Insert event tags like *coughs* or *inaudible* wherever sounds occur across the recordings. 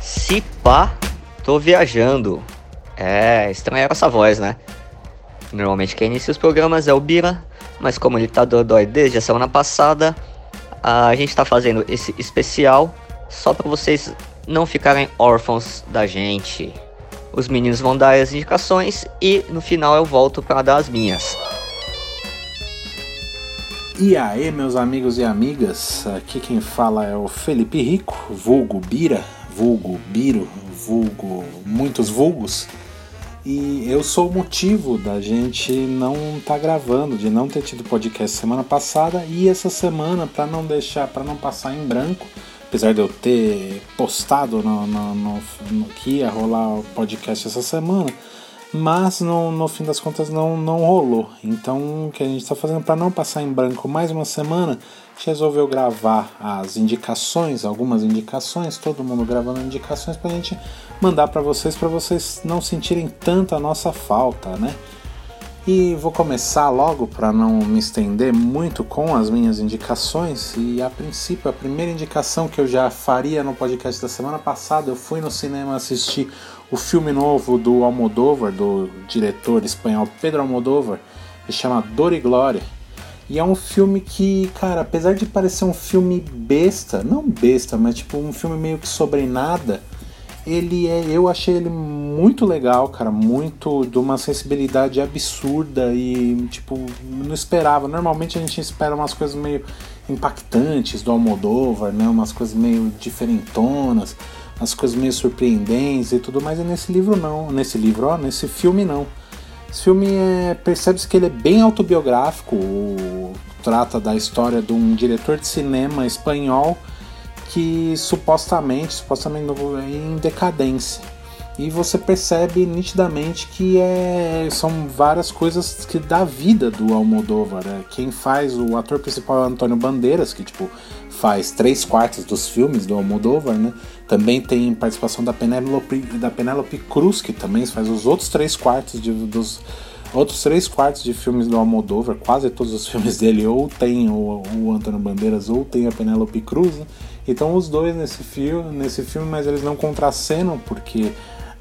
Se pá, tô viajando. É, estranharam essa voz, né? Normalmente quem inicia os programas é o Bira, mas como ele tá dodói desde a semana passada, a gente tá fazendo esse especial só para vocês não ficarem órfãos da gente. Os meninos vão dar as indicações e no final eu volto para dar as minhas. E aí, meus amigos e amigas, aqui quem fala é o Felipe Rico, vulgo Bira, vulgo Biro, vulgo muitos vulgos. E eu sou o motivo da gente não estar tá gravando, de não ter tido podcast semana passada e essa semana para não deixar, para não passar em branco, apesar de eu ter postado no, no, no, no, que ia rolar o podcast essa semana, mas no, no fim das contas não, não rolou. Então o que a gente está fazendo para não passar em branco mais uma semana, a gente resolveu gravar as indicações, algumas indicações, todo mundo gravando indicações para a gente mandar para vocês, para vocês não sentirem tanto a nossa falta, né? E vou começar logo para não me estender muito com as minhas indicações. E a princípio, a primeira indicação que eu já faria no podcast da semana passada, eu fui no cinema assistir o filme novo do Almodóvar, do diretor espanhol Pedro Almodóvar, que chama Dor e Glória. E é um filme que, cara, apesar de parecer um filme besta, não besta, mas tipo um filme meio que sobre nada, ele é, eu achei ele muito legal, cara, muito de uma sensibilidade absurda e tipo, não esperava. Normalmente a gente espera umas coisas meio impactantes do Almodóvar, né? Umas coisas meio diferentonas, umas coisas meio surpreendentes e tudo mais, e nesse livro não, nesse livro, ó, nesse filme não. Esse filme é, percebe-se que ele é bem autobiográfico, trata da história de um diretor de cinema espanhol que supostamente, supostamente em decadência. E você percebe nitidamente que é, são várias coisas que da vida do Almodóvar. Né? Quem faz o ator principal é Antônio Bandeiras, que tipo faz três quartos dos filmes do Almodóvar, né? Também tem participação da Penélope, da Penélope Cruz, que também faz os outros três quartos de, dos outros três quartos de filmes do Almodóvar. Quase todos os *laughs* filmes dele ou tem o, o Antônio Bandeiras ou tem a Penélope Cruz. Né? Então os dois nesse filme, nesse filme, mas eles não contracenam porque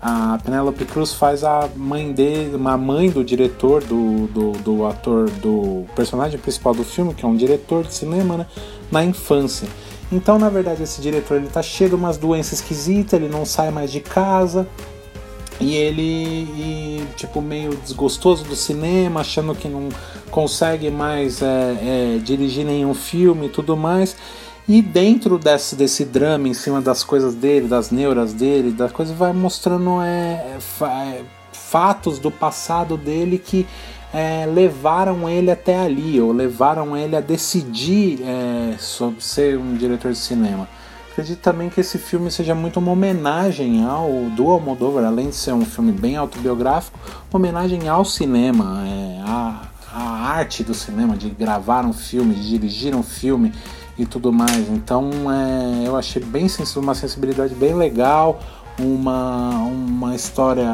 a Penélope Cruz faz a mãe dele, uma mãe do diretor, do, do, do, ator, do personagem principal do filme, que é um diretor de cinema, né, na infância. Então, na verdade, esse diretor ele tá cheio de umas doenças esquisitas, ele não sai mais de casa. E ele, e, tipo, meio desgostoso do cinema, achando que não consegue mais é, é, dirigir nenhum filme e tudo mais. E dentro desse, desse drama, em cima das coisas dele, das neuras dele, das coisas, vai mostrando é, é, fatos do passado dele que é, levaram ele até ali, ou levaram ele a decidir é, sobre ser um diretor de cinema. Acredito também que esse filme seja muito uma homenagem ao do Almodóvar, além de ser um filme bem autobiográfico, uma homenagem ao cinema, é, à, à arte do cinema, de gravar um filme, de dirigir um filme e tudo mais. Então é, eu achei bem uma sensibilidade bem legal, uma, uma história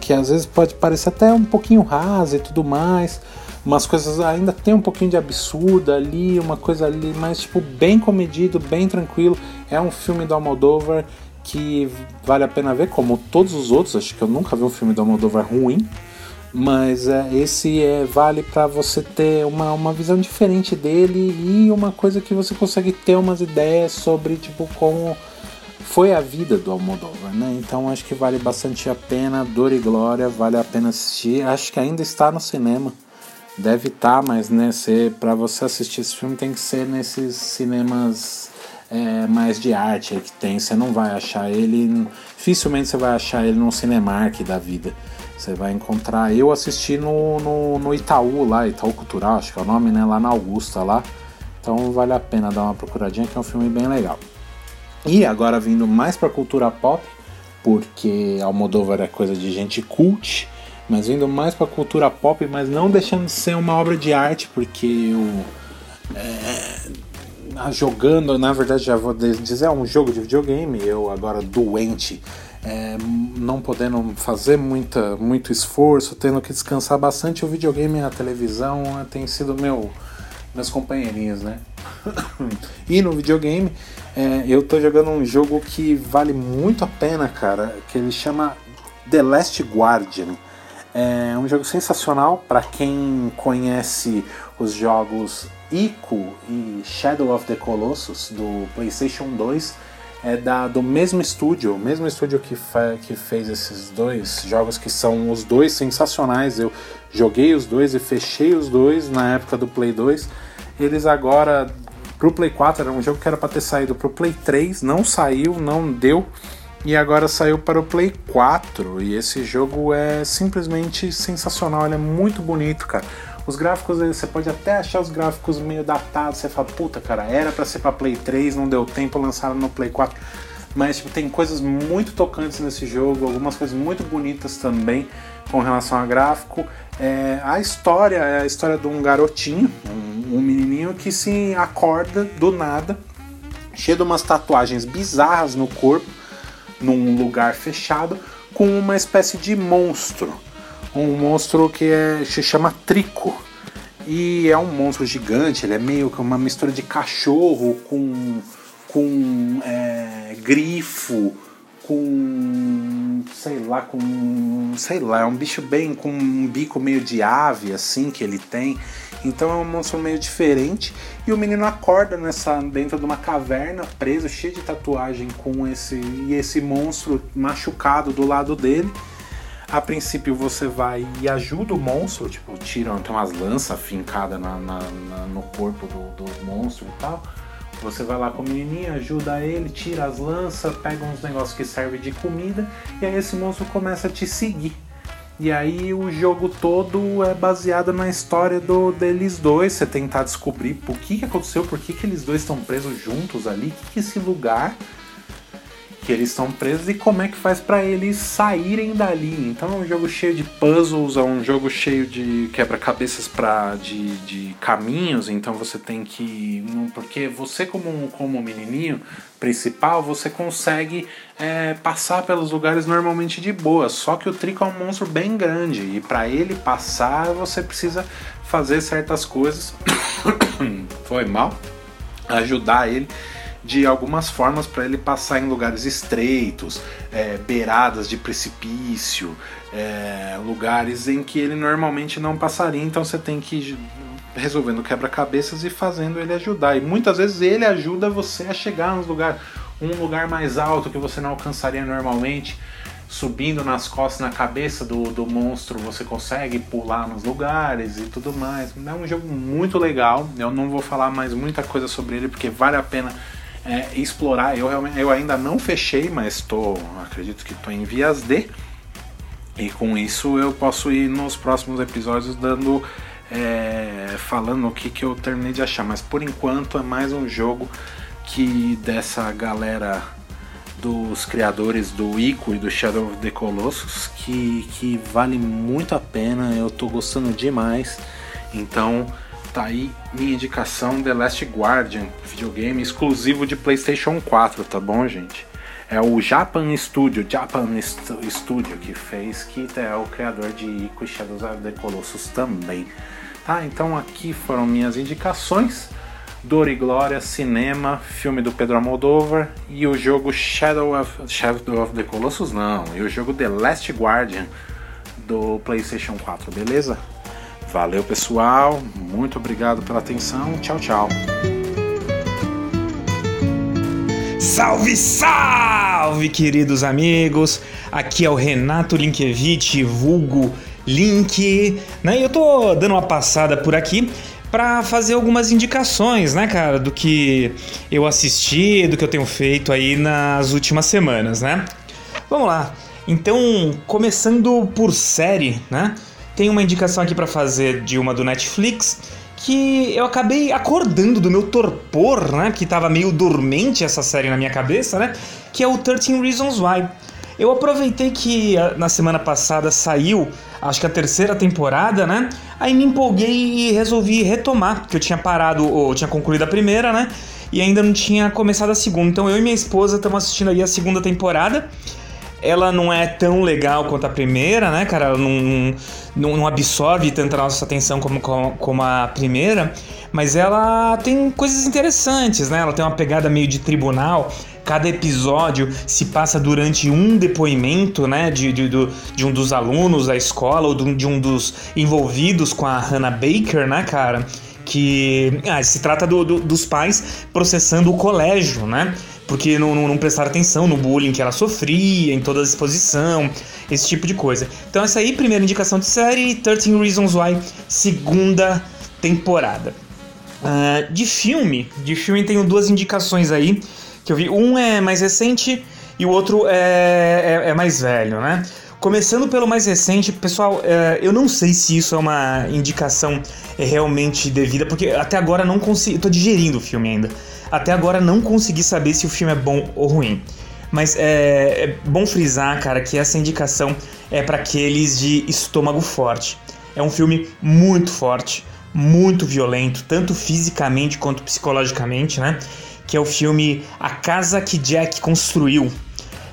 que às vezes pode parecer até um pouquinho rasa e tudo mais. Umas coisas ainda tem um pouquinho de absurdo ali, uma coisa ali, mas tipo bem comedido, bem tranquilo. É um filme do Almodóvar que vale a pena ver, como todos os outros. Acho que eu nunca vi um filme do Almodóvar ruim mas é, esse é, vale para você ter uma, uma visão diferente dele e uma coisa que você consegue ter umas ideias sobre tipo como foi a vida do Almodóvar, né? Então acho que vale bastante a pena, Dor e Glória, vale a pena assistir. Acho que ainda está no cinema, deve estar, tá, mas né, para você assistir esse filme tem que ser nesses cinemas é, mais de arte que tem. Você não vai achar ele, dificilmente você vai achar ele num Cinemark da vida. Você vai encontrar. Eu assisti no, no, no, Itaú lá, Itaú Cultural, acho que é o nome, né? Lá na Augusta lá. Então vale a pena dar uma procuradinha, que é um filme bem legal. E agora vindo mais pra cultura pop, porque Almodóvar é coisa de gente cult, mas vindo mais pra cultura pop, mas não deixando de ser uma obra de arte, porque eu. É, jogando, na verdade já vou dizer, é um jogo de videogame, eu agora doente é, não podendo fazer muita, muito esforço, tendo que descansar bastante, o videogame e a televisão é, tem sido meu, meus companheirinhos, né? *coughs* e no videogame é, eu tô jogando um jogo que vale muito a pena, cara, que ele chama The Last Guardian. É um jogo sensacional para quem conhece os jogos Ico e Shadow of the Colossus do PlayStation 2. É da, do mesmo estúdio, o mesmo estúdio que, que fez esses dois jogos, que são os dois sensacionais. Eu joguei os dois e fechei os dois na época do Play 2. Eles agora, pro Play 4, era um jogo que era para ter saído pro Play 3, não saiu, não deu e agora saiu para o Play 4 e esse jogo é simplesmente sensacional, ele é muito bonito, cara. Os gráficos, você pode até achar os gráficos meio datados, você fala, puta, cara, era para ser para Play 3, não deu tempo, lançaram no Play 4. Mas tipo, tem coisas muito tocantes nesse jogo, algumas coisas muito bonitas também com relação a gráfico. É, a história é a história de um garotinho, um, um menininho que se acorda do nada, cheio de umas tatuagens bizarras no corpo num lugar fechado com uma espécie de monstro. Um monstro que é, se chama Trico. E é um monstro gigante, ele é meio que uma mistura de cachorro com, com é, grifo, com sei lá, com sei lá, é um bicho bem com um bico meio de ave assim que ele tem. Então é um monstro meio diferente e o menino acorda nessa dentro de uma caverna, preso, cheio de tatuagem com esse e esse monstro machucado do lado dele. A princípio você vai e ajuda o monstro, tipo, tira tem umas lanças fincadas na, na, na, no corpo do, do monstro e tal. Você vai lá com o menininho, ajuda ele, tira as lanças, pega uns negócios que servem de comida e aí esse monstro começa a te seguir. E aí o jogo todo é baseado na história do, deles dois, você tentar descobrir por que, que aconteceu, por que, que eles dois estão presos juntos ali, o que, que esse lugar que eles estão presos e como é que faz para eles saírem dali. Então é um jogo cheio de puzzles, é um jogo cheio de quebra-cabeças para de, de caminhos, então você tem que porque você como como menininho principal você consegue é, passar pelos lugares normalmente de boa. Só que o Trico é um monstro bem grande e para ele passar você precisa fazer certas coisas. *coughs* Foi mal ajudar ele de algumas formas para ele passar em lugares estreitos, é, beiradas de precipício, é, lugares em que ele normalmente não passaria. Então você tem que ir resolvendo quebra-cabeças e fazendo ele ajudar. E muitas vezes ele ajuda você a chegar nos lugar, um lugar mais alto que você não alcançaria normalmente. Subindo nas costas, na cabeça do, do monstro, você consegue pular nos lugares e tudo mais. É um jogo muito legal. Eu não vou falar mais muita coisa sobre ele porque vale a pena é, explorar. Eu, eu ainda não fechei, mas tô, acredito que estou em vias de. E com isso eu posso ir nos próximos episódios dando. É, falando o que, que eu terminei de achar. Mas por enquanto é mais um jogo que dessa galera dos criadores do Ico e do Shadow of the Colossus que, que vale muito a pena. Eu tô gostando demais. Então Tá aí minha indicação The Last Guardian, videogame exclusivo de PlayStation 4, tá bom, gente? É o Japan Studio, Japan Studio que fez, que é o criador de Ico e Shadows of the Colossus também. Tá, então aqui foram minhas indicações. Dor e Glória, cinema, filme do Pedro Almodóvar e o jogo Shadow of, Shadow of the Colossus não, e o jogo The Last Guardian do PlayStation 4, beleza? Valeu, pessoal. Muito obrigado pela atenção. Tchau, tchau. Salve, salve, queridos amigos! Aqui é o Renato Linkevich, vulgo Link, né? E eu tô dando uma passada por aqui para fazer algumas indicações, né, cara, do que eu assisti, do que eu tenho feito aí nas últimas semanas, né? Vamos lá. Então, começando por série, né? Tem uma indicação aqui para fazer de uma do Netflix que eu acabei acordando do meu torpor, né? Que tava meio dormente essa série na minha cabeça, né? Que é o 13 Reasons Why. Eu aproveitei que ah, na semana passada saiu, acho que a terceira temporada, né? Aí me empolguei e resolvi retomar, porque eu tinha parado, ou tinha concluído a primeira, né? E ainda não tinha começado a segunda. Então eu e minha esposa estamos assistindo aí a segunda temporada. Ela não é tão legal quanto a primeira, né, cara? Ela não, não, não absorve tanta nossa atenção como, como, como, a primeira, mas ela tem coisas interessantes, né? Ela tem uma pegada meio de tribunal. Cada episódio se passa durante um depoimento, né, de, de, de um dos alunos da escola ou de um dos envolvidos com a Hannah Baker, né, cara? Que ah, se trata do, do, dos pais processando o colégio, né? Porque não, não, não prestaram atenção no bullying que ela sofria, em toda a exposição, esse tipo de coisa. Então, essa aí, primeira indicação de série, 13 Reasons Why, segunda temporada. Uh, de filme, de filme tenho duas indicações aí que eu vi. Um é mais recente e o outro é, é, é mais velho, né? Começando pelo mais recente, pessoal, é, eu não sei se isso é uma indicação realmente devida, porque até agora não consigo. tô digerindo o filme ainda. Até agora não consegui saber se o filme é bom ou ruim. Mas é, é bom frisar, cara, que essa indicação é para aqueles de estômago forte. É um filme muito forte, muito violento, tanto fisicamente quanto psicologicamente, né? Que é o filme A Casa que Jack Construiu,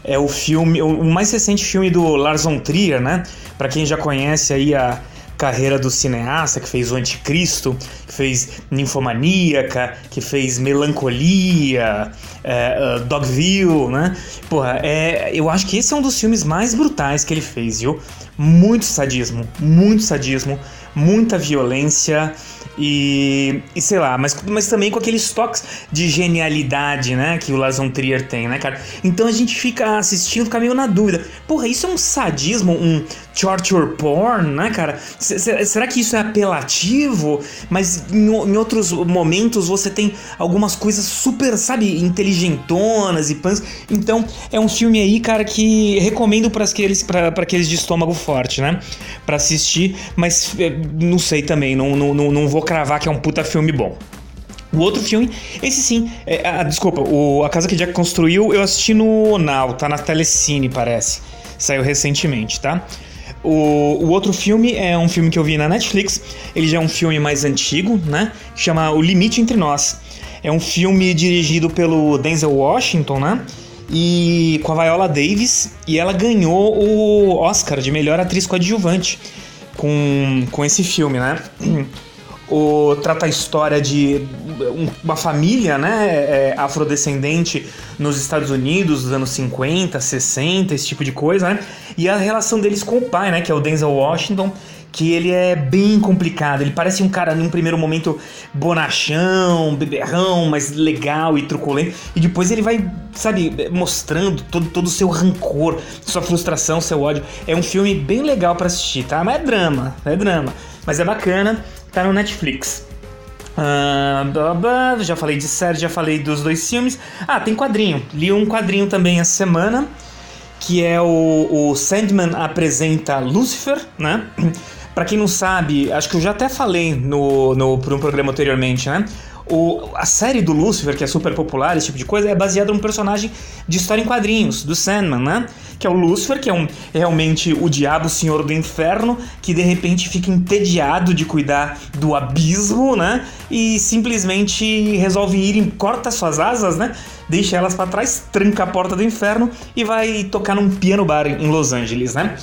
é o filme, o mais recente filme do Lars von Trier, né? Para quem já conhece aí a carreira do cineasta que fez o Anticristo, que fez Ninfomaníaca, que fez Melancolia, é, uh, Dogville, né? Porra, é, eu acho que esse é um dos filmes mais brutais que ele fez, viu? Muito sadismo, muito sadismo, muita violência. E, e sei lá, mas, mas também com aqueles toques de genialidade, né? Que o Lars von Trier tem, né, cara? Então a gente fica assistindo, fica meio na dúvida. Porra, isso é um sadismo, um torture porn, né, cara? C será que isso é apelativo? Mas em, em, outros momentos você tem algumas coisas super, sabe, inteligentonas e pans. Então é um filme aí, cara, que recomendo para aqueles, pra, aqueles de estômago forte, né? Pra assistir, mas é, não sei também, não, não, não, vou cravar que é um puta filme bom. O outro filme, esse sim, é, ah, desculpa, o A Casa que Jack Construiu eu assisti no Now, tá na Telecine, parece. Saiu recentemente, tá? O, o outro filme é um filme que eu vi na Netflix, ele já é um filme mais antigo, né? Chama O Limite Entre Nós. É um filme dirigido pelo Denzel Washington, né? E com a Viola Davis, e ela ganhou o Oscar de melhor atriz coadjuvante com, com esse filme, né? *clears throat* o, trata a história de uma família né, é, afrodescendente nos Estados Unidos dos anos 50, 60, esse tipo de coisa, né? E a relação deles com o pai, né? Que é o Denzel Washington, que ele é bem complicado. Ele parece um cara, num primeiro momento, bonachão, beberrão, mas legal e truculento. E depois ele vai, sabe, mostrando todo, todo o seu rancor, sua frustração, seu ódio. É um filme bem legal para assistir, tá? Mas é drama, é drama. Mas é bacana tá no Netflix. Uh, blá, blá, já falei de série, já falei dos dois filmes. Ah, tem quadrinho. Li um quadrinho também essa semana, que é o, o Sandman apresenta Lucifer, né? Para quem não sabe, acho que eu já até falei no, no, por um programa anteriormente, né? O, a série do Lucifer, que é super popular, esse tipo de coisa, é baseada num personagem de história em quadrinhos, do Sandman, né? Que é o Lucifer, que é um, realmente o diabo, senhor do inferno, que de repente fica entediado de cuidar do abismo, né? E simplesmente resolve ir, corta suas asas, né? Deixa elas para trás, tranca a porta do inferno e vai tocar num piano bar em Los Angeles, né?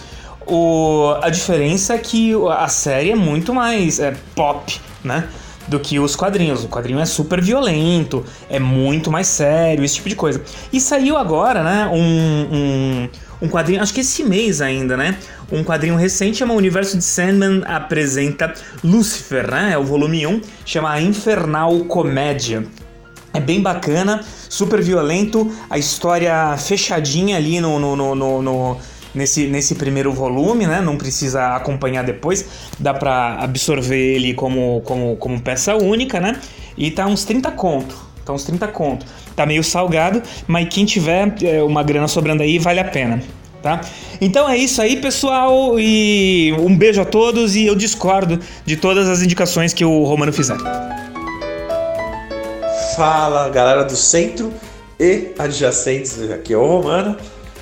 O, a diferença é que a série é muito mais é, pop, né? Do que os quadrinhos. O quadrinho é super violento, é muito mais sério, esse tipo de coisa. E saiu agora, né, um, um, um quadrinho, acho que esse mês ainda, né? Um quadrinho recente chama Universo de Sandman apresenta Lucifer, né? É o volume 1, chama a Infernal Comédia. É bem bacana, super violento, a história fechadinha ali no, no, no, no, no nesse, nesse primeiro volume, né? Não precisa acompanhar depois, dá para absorver ele como, como, como peça única, né? E tá uns 30 conto. Tá uns 30 conto. Tá meio salgado, mas quem tiver é, uma grana sobrando aí, vale a pena. Tá? Então é isso aí, pessoal, e um beijo a todos e eu discordo de todas as indicações que o Romano fizer. Fala, galera do centro e adjacentes, aqui é o Romano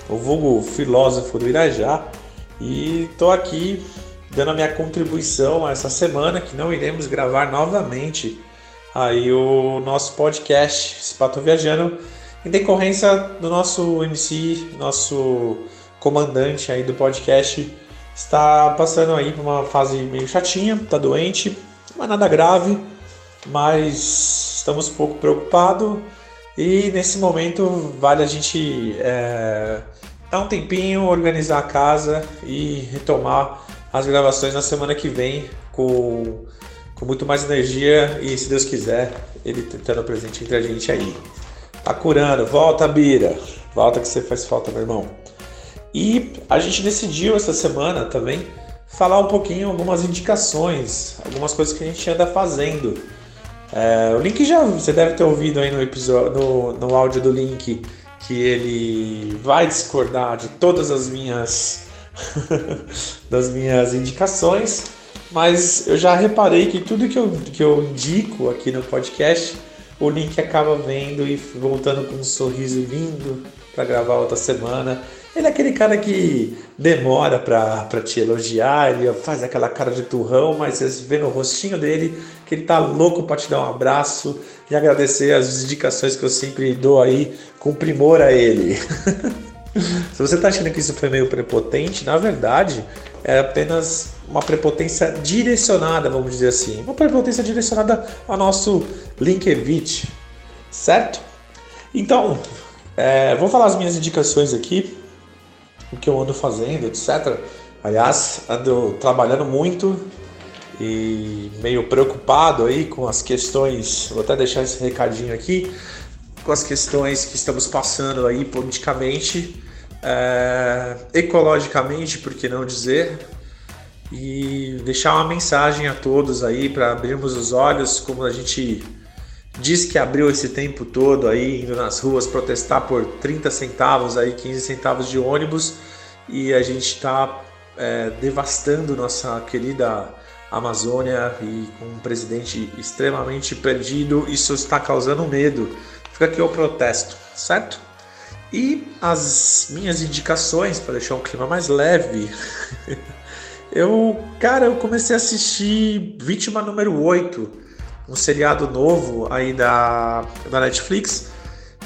o vulgo filósofo do Irajá, e estou aqui dando a minha contribuição essa semana que não iremos gravar novamente aí o nosso podcast Espato Viajando em decorrência do nosso MC, nosso comandante aí do podcast, está passando aí por uma fase meio chatinha, tá doente, não é nada grave, mas estamos pouco preocupados e nesse momento vale a gente é, dar um tempinho, organizar a casa e retomar as gravações na semana que vem com, com muito mais energia e, se Deus quiser, ele tentando presente entre a gente aí. Tá curando, volta, Bira. Volta que você faz falta, meu irmão. E a gente decidiu essa semana também falar um pouquinho algumas indicações, algumas coisas que a gente anda fazendo. É, o link já você deve ter ouvido aí no episódio, no, no áudio do link que ele vai discordar de todas as minhas *laughs* das minhas indicações, mas eu já reparei que tudo que eu, que eu indico aqui no podcast, o link acaba vendo e voltando com um sorriso lindo para gravar outra semana. Ele é aquele cara que demora para te elogiar, ele faz aquela cara de turrão, mas você vê no rostinho dele que ele tá louco para te dar um abraço e agradecer as indicações que eu sempre dou aí com primor a ele. *laughs* Se você está achando que isso foi meio prepotente, na verdade é apenas uma prepotência direcionada, vamos dizer assim. Uma prepotência direcionada ao nosso Linkevich, certo? Então, é, vou falar as minhas indicações aqui, o que eu ando fazendo, etc. Aliás, ando trabalhando muito e meio preocupado aí com as questões. Vou até deixar esse recadinho aqui com as questões que estamos passando aí politicamente é, ecologicamente, por que não dizer, e deixar uma mensagem a todos aí para abrirmos os olhos, como a gente diz que abriu esse tempo todo aí, indo nas ruas protestar por 30 centavos, aí 15 centavos de ônibus, e a gente está é, devastando nossa querida Amazônia e com um presidente extremamente perdido, isso está causando medo. Fica aqui o protesto, certo? E as minhas indicações para deixar um clima mais leve. *laughs* eu, cara, eu comecei a assistir Vítima número 8, um seriado novo aí da, da Netflix,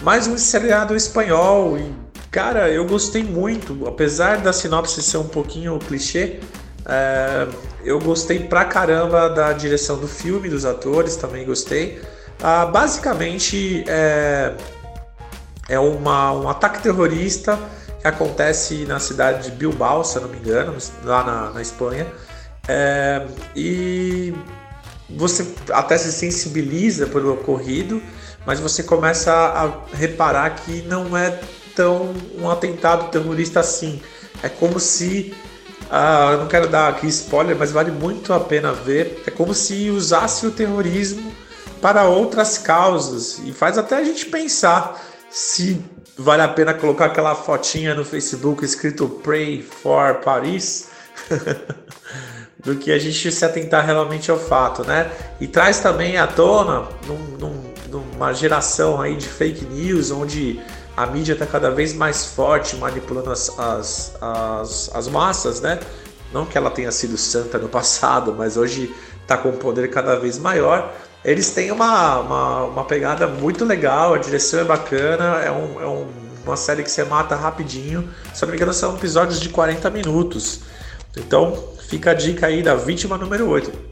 mais um seriado espanhol. E, cara, eu gostei muito, apesar da sinopse ser um pouquinho clichê. É, eu gostei pra caramba da direção do filme, dos atores, também gostei. Ah, basicamente, é, é uma, um ataque terrorista que acontece na cidade de Bilbao, se eu não me engano, lá na, na Espanha. É, e você até se sensibiliza pelo ocorrido, mas você começa a reparar que não é tão um atentado terrorista assim. É como se. Ah, eu não quero dar aqui spoiler, mas vale muito a pena ver. É como se usasse o terrorismo para outras causas e faz até a gente pensar se vale a pena colocar aquela fotinha no Facebook escrito Pray for Paris, *laughs* do que a gente se atentar realmente ao fato, né? E traz também à tona num, num, numa geração aí de fake news, onde a mídia está cada vez mais forte, manipulando as, as, as, as massas, né? Não que ela tenha sido santa no *laughs* passado, mas hoje está com um poder cada vez maior. Eles têm uma, uma, uma, pegada muito legal, a direção é bacana, é, um, é um, uma série que você mata rapidinho. Me engano, são episódios de 40 minutos. Então fica a dica aí da vítima número 8.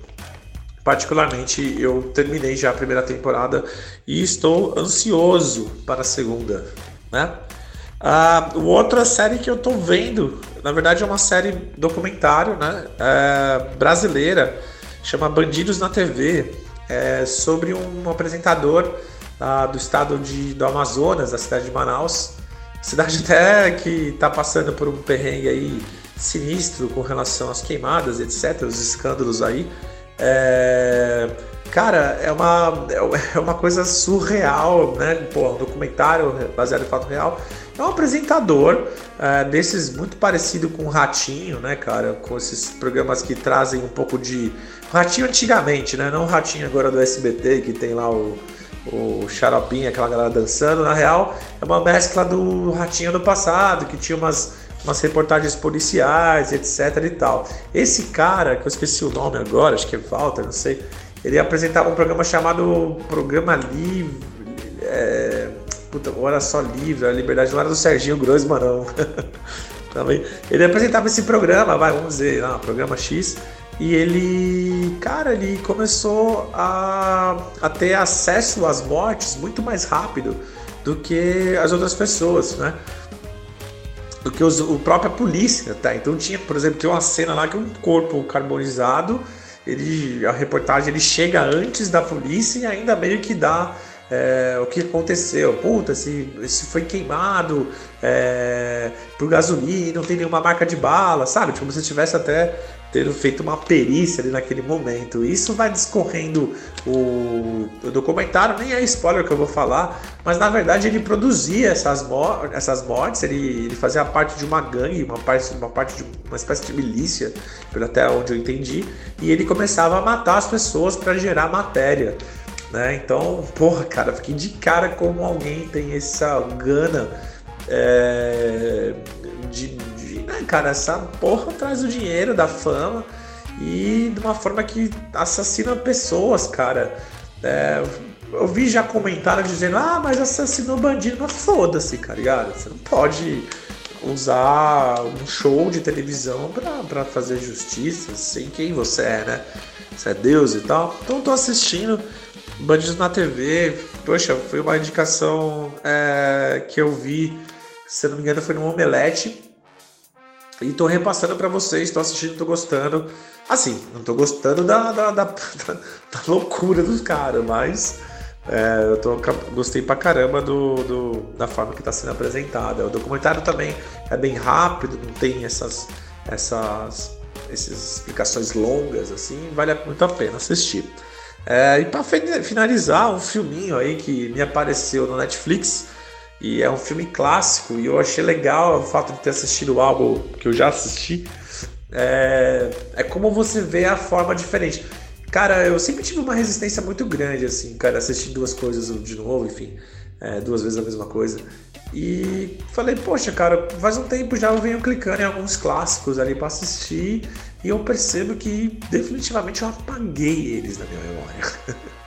Particularmente, eu terminei já a primeira temporada e estou ansioso para a segunda. Né? A outra série que eu estou vendo, na verdade é uma série documentário né? É, brasileira, chama Bandidos na TV é, sobre um apresentador ah, do estado de, do Amazonas, da cidade de Manaus. Cidade *laughs* até que está passando por um perrengue aí sinistro com relação às queimadas, etc., os escândalos aí. É, cara, é uma, é uma coisa surreal, né? Pô, um documentário baseado em fato real. É um apresentador é, desses muito parecido com o Ratinho, né, cara? Com esses programas que trazem um pouco de Ratinho antigamente, né? Não o Ratinho agora do SBT, que tem lá o, o xaropinho, aquela galera dançando. Na real, é uma mescla do Ratinho do passado, que tinha umas, umas reportagens policiais, etc e tal. Esse cara, que eu esqueci o nome agora, acho que é Walter, não sei. Ele apresentava um programa chamado Programa Livre. É, puta, Hora Só Livre, a Liberdade não era do Serginho Grossman, não. *laughs* Também. Ele apresentava esse programa, vai, vamos dizer, lá, programa X, e ele, cara, ele começou a, a ter acesso às mortes muito mais rápido do que as outras pessoas, né? Do que os, o própria polícia, tá? Então tinha, por exemplo, tem uma cena lá que um corpo carbonizado, ele, a reportagem ele chega antes da polícia e ainda meio que dá é, o que aconteceu. Puta, se, se foi queimado é, por gasolina, não tem nenhuma marca de bala, sabe? Tipo, como se tivesse até ter feito uma perícia ali naquele momento. Isso vai discorrendo o, o, documentário, nem é spoiler que eu vou falar, mas na verdade ele produzia essas, mor essas mortes, ele, ele fazia parte de uma gangue, uma parte, uma parte de uma espécie de milícia, pelo até onde eu entendi, e ele começava a matar as pessoas para gerar matéria. Né? Então, porra, cara, fiquei de cara como alguém tem essa gana é, de, cara, essa porra traz o dinheiro da fama e de uma forma que assassina pessoas, cara. É, eu vi já comentário dizendo, ah, mas assassinou bandido, mas foda-se, cara, tá ligado? Você não pode usar um show de televisão para fazer justiça, sem quem você é, né? Você é Deus e tal. Então tô assistindo Bandidos na TV, poxa, foi uma indicação é, que eu vi, se não me engano, foi no Omelete. E tô repassando para vocês, tô assistindo, tô gostando. Assim, não tô gostando da, da, da, *laughs* da loucura dos caras, mas é, eu tô, gostei pra caramba do, do, da forma que tá sendo apresentada. O documentário também é bem rápido, não tem essas, essas, essas explicações longas, assim, vale muito a pena assistir. É, e para finalizar, um filminho aí que me apareceu no Netflix e é um filme clássico e eu achei legal o fato de ter assistido algo que eu já assisti. É, é como você vê a forma diferente. Cara, eu sempre tive uma resistência muito grande, assim, cara, assistir duas coisas de novo, enfim, é, duas vezes a mesma coisa. E falei, poxa, cara, faz um tempo já eu venho clicando em alguns clássicos ali para assistir e eu percebo que definitivamente eu apaguei eles na minha memória. *laughs*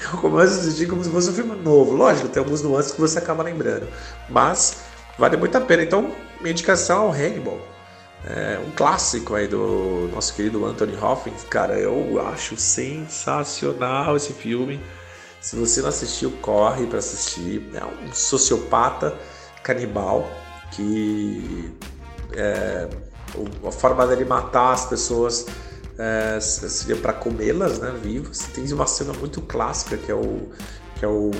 *laughs* eu começo a assistir como se fosse um filme novo. Lógico, tem alguns nuances que você acaba lembrando, mas vale muito a pena. Então, minha indicação é o Hannibal. É um clássico aí do nosso querido Anthony Hopkins. Cara, eu acho sensacional esse filme. Se você não assistiu, corre para assistir. É um sociopata canibal que é, a forma dele matar as pessoas é, seria para comê-las, né, vivas. Tem uma cena muito clássica que é o que é o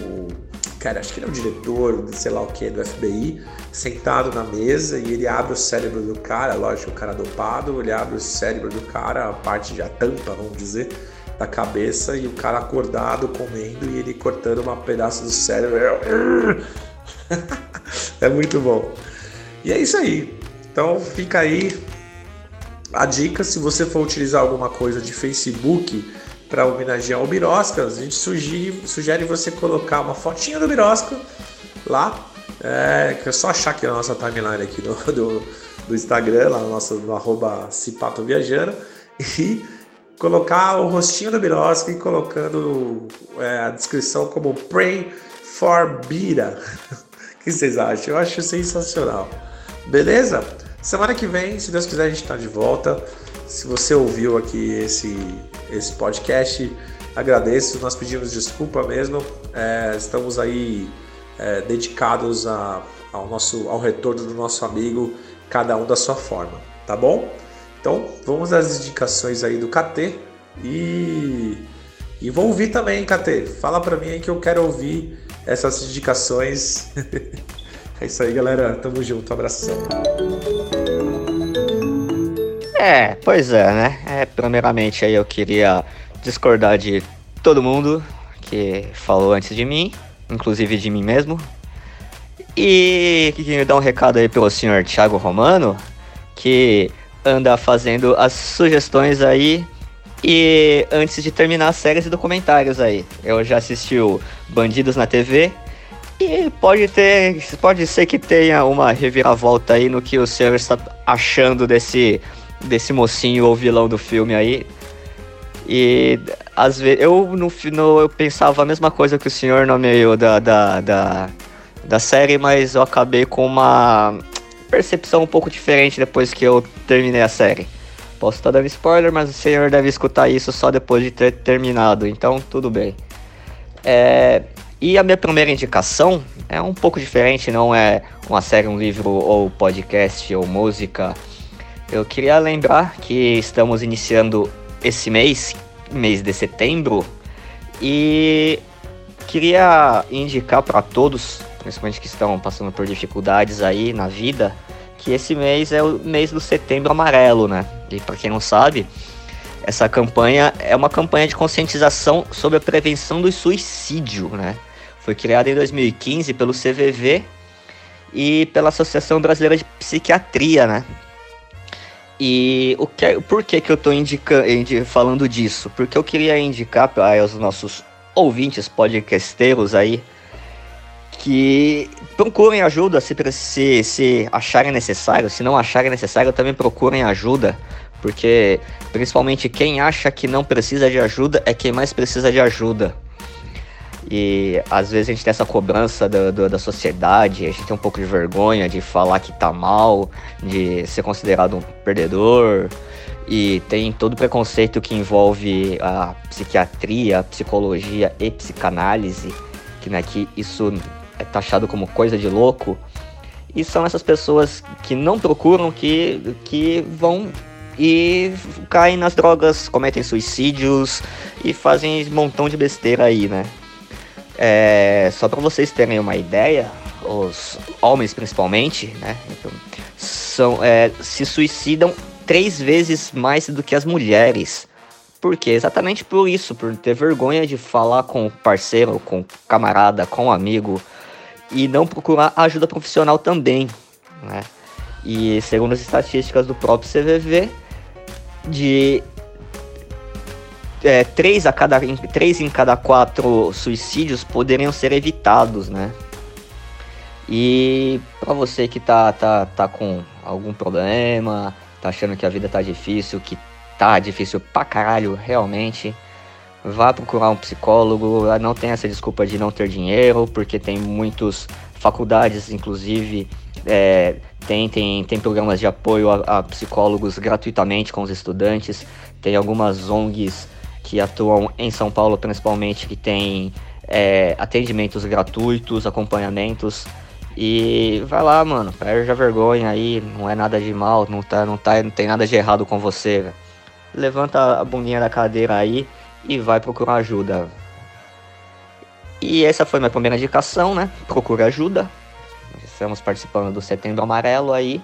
cara, acho que ele é o diretor, sei lá o que, do FBI, sentado na mesa e ele abre o cérebro do cara, lógico, o cara dopado, ele abre o cérebro do cara, a parte de a tampa, vamos dizer, da cabeça e o cara acordado comendo e ele cortando um pedaço do cérebro. *laughs* é muito bom. E é isso aí. Então fica aí a dica, se você for utilizar alguma coisa de Facebook para homenagear o Birosca, a gente sugere, sugere você colocar uma fotinha do Birosca lá, é, que é só achar aqui na nossa timeline aqui do, do, do Instagram, lá no nosso no arroba Cipato Viajando, e colocar o rostinho do Birosca e colocando é, a descrição como Pray for Bira. *laughs* o que vocês acham? Eu acho sensacional. Beleza? Semana que vem, se Deus quiser, a gente está de volta. Se você ouviu aqui esse, esse podcast, agradeço. Nós pedimos desculpa mesmo. É, estamos aí é, dedicados a, ao, nosso, ao retorno do nosso amigo, cada um da sua forma, tá bom? Então, vamos às indicações aí do KT e, e vou ouvir também, KT. Fala para mim aí que eu quero ouvir essas indicações. *laughs* é isso aí, galera. Tamo junto. abração. É, pois é, né? É, primeiramente aí eu queria discordar de todo mundo que falou antes de mim, inclusive de mim mesmo. E queria dar um recado aí pelo senhor Thiago Romano, que anda fazendo as sugestões aí e antes de terminar as séries e documentários aí. Eu já assisti o Bandidos na TV e pode ter, pode ser que tenha uma reviravolta aí no que o senhor está achando desse desse mocinho ou vilão do filme aí. E às vezes eu no, eu pensava a mesma coisa que o senhor no meio da, da, da, da série, mas eu acabei com uma percepção um pouco diferente depois que eu terminei a série. Posso estar dando spoiler, mas o senhor deve escutar isso só depois de ter terminado, então tudo bem. É, e a minha primeira indicação é um pouco diferente, não é uma série, um livro ou podcast ou música. Eu queria lembrar que estamos iniciando esse mês, mês de setembro, e queria indicar para todos, principalmente que estão passando por dificuldades aí na vida, que esse mês é o mês do Setembro Amarelo, né? E para quem não sabe, essa campanha é uma campanha de conscientização sobre a prevenção do suicídio, né? Foi criada em 2015 pelo CVV e pela Associação Brasileira de Psiquiatria, né? E o que, por que, que eu estou falando disso? Porque eu queria indicar para os nossos ouvintes podcasteiros aí que procurem ajuda se, se, se acharem necessário. Se não acharem necessário, também procurem ajuda. Porque principalmente quem acha que não precisa de ajuda é quem mais precisa de ajuda. E às vezes a gente tem essa cobrança do, do, da sociedade, a gente tem um pouco de vergonha de falar que tá mal, de ser considerado um perdedor. E tem todo o preconceito que envolve a psiquiatria, a psicologia e psicanálise, que, né, que isso é taxado como coisa de louco. E são essas pessoas que não procuram que, que vão e caem nas drogas, cometem suicídios e fazem um montão de besteira aí, né? É, só para vocês terem uma ideia, os homens principalmente, né, então, são, é, se suicidam três vezes mais do que as mulheres. Por quê? Exatamente por isso, por ter vergonha de falar com o parceiro, com o camarada, com o amigo e não procurar ajuda profissional também, né? E segundo as estatísticas do próprio CVV, de é, três, a cada, três em cada quatro suicídios poderiam ser evitados, né? E para você que tá, tá, tá com algum problema, tá achando que a vida tá difícil, que tá difícil pra caralho realmente, vá procurar um psicólogo. Não tem essa desculpa de não ter dinheiro, porque tem muitas faculdades, inclusive, é, tem, tem, tem programas de apoio a, a psicólogos gratuitamente com os estudantes. Tem algumas ONGs que atuam em São Paulo principalmente, que tem é, atendimentos gratuitos, acompanhamentos. E vai lá, mano, perde a vergonha aí, não é nada de mal, não, tá, não, tá, não tem nada de errado com você. Levanta a bundinha da cadeira aí e vai procurar ajuda. E essa foi minha primeira indicação, né? Procure ajuda. Estamos participando do Setembro Amarelo aí.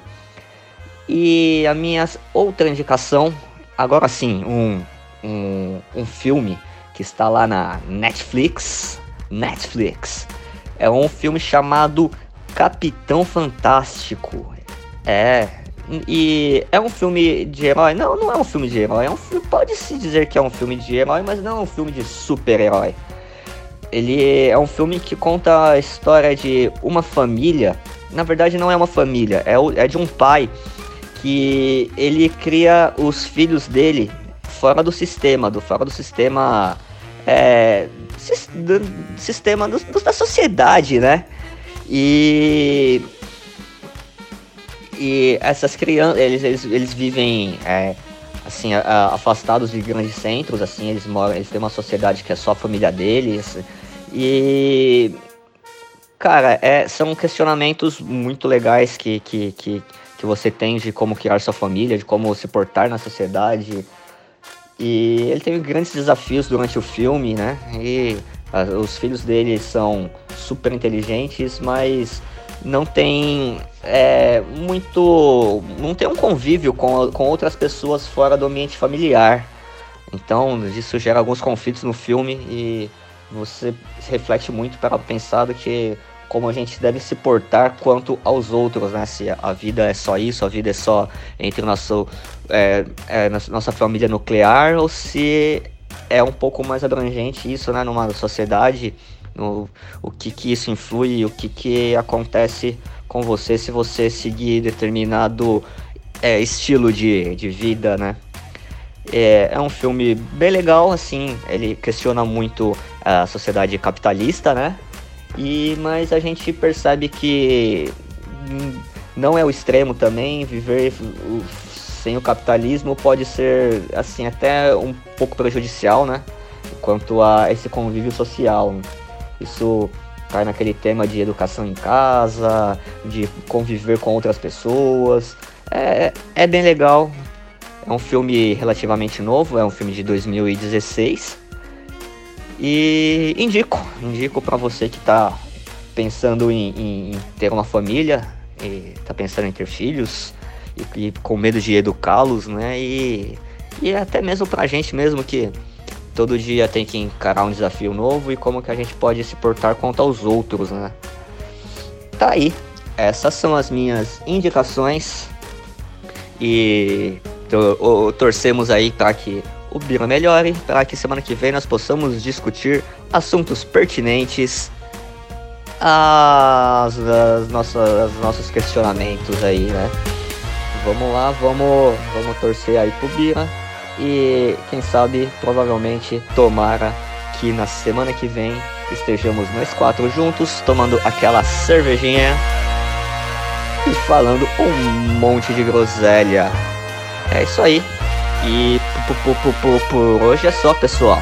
E a minha outra indicação, agora sim, um um, um filme que está lá na Netflix. Netflix. É um filme chamado Capitão Fantástico. É. E é um filme de herói? Não, não é um filme de herói. É um pode-se dizer que é um filme de herói, mas não é um filme de super-herói. Ele é um filme que conta a história de uma família. Na verdade, não é uma família, é, é de um pai que ele cria os filhos dele fora do sistema, do fora do sistema. É, do sistema do, do, da sociedade, né? E. E essas crianças, eles, eles, eles vivem é, assim, afastados de grandes centros, assim, eles moram, eles têm uma sociedade que é só a família deles. E cara, é, são questionamentos muito legais que, que, que, que você tem de como criar sua família, de como se portar na sociedade. E ele teve grandes desafios durante o filme, né? E a, os filhos dele são super inteligentes, mas não tem é, muito. não tem um convívio com, com outras pessoas fora do ambiente familiar. Então isso gera alguns conflitos no filme e você reflete muito para pensar que como a gente deve se portar quanto aos outros, né? Se a vida é só isso, a vida é só entre o nosso, é, é, nossa família nuclear, ou se é um pouco mais abrangente isso, né? Numa sociedade, no, o que que isso influi, o que que acontece com você se você seguir determinado é, estilo de, de vida, né? É, é um filme bem legal, assim, ele questiona muito a sociedade capitalista, né? E mas a gente percebe que não é o extremo também, viver sem o capitalismo pode ser assim até um pouco prejudicial, né? Quanto a esse convívio social. Isso cai naquele tema de educação em casa, de conviver com outras pessoas. É, é bem legal. É um filme relativamente novo, é um filme de 2016. E indico, indico para você que está pensando em, em, ter uma família, está pensando em ter filhos e, e com medo de educá-los, né? E, e até mesmo para a gente mesmo que todo dia tem que encarar um desafio novo e como que a gente pode se portar contra os outros, né? Tá aí. Essas são as minhas indicações e torcemos aí para que o Biro melhore, para que semana que vem nós possamos discutir assuntos pertinentes às, às nossas, aos nossos questionamentos aí, né? Vamos lá, vamos, vamos torcer aí pro Bira e quem sabe, provavelmente, tomara que na semana que vem estejamos nós quatro juntos, tomando aquela cervejinha e falando um monte de groselha. É isso aí. E por hoje é só, pessoal.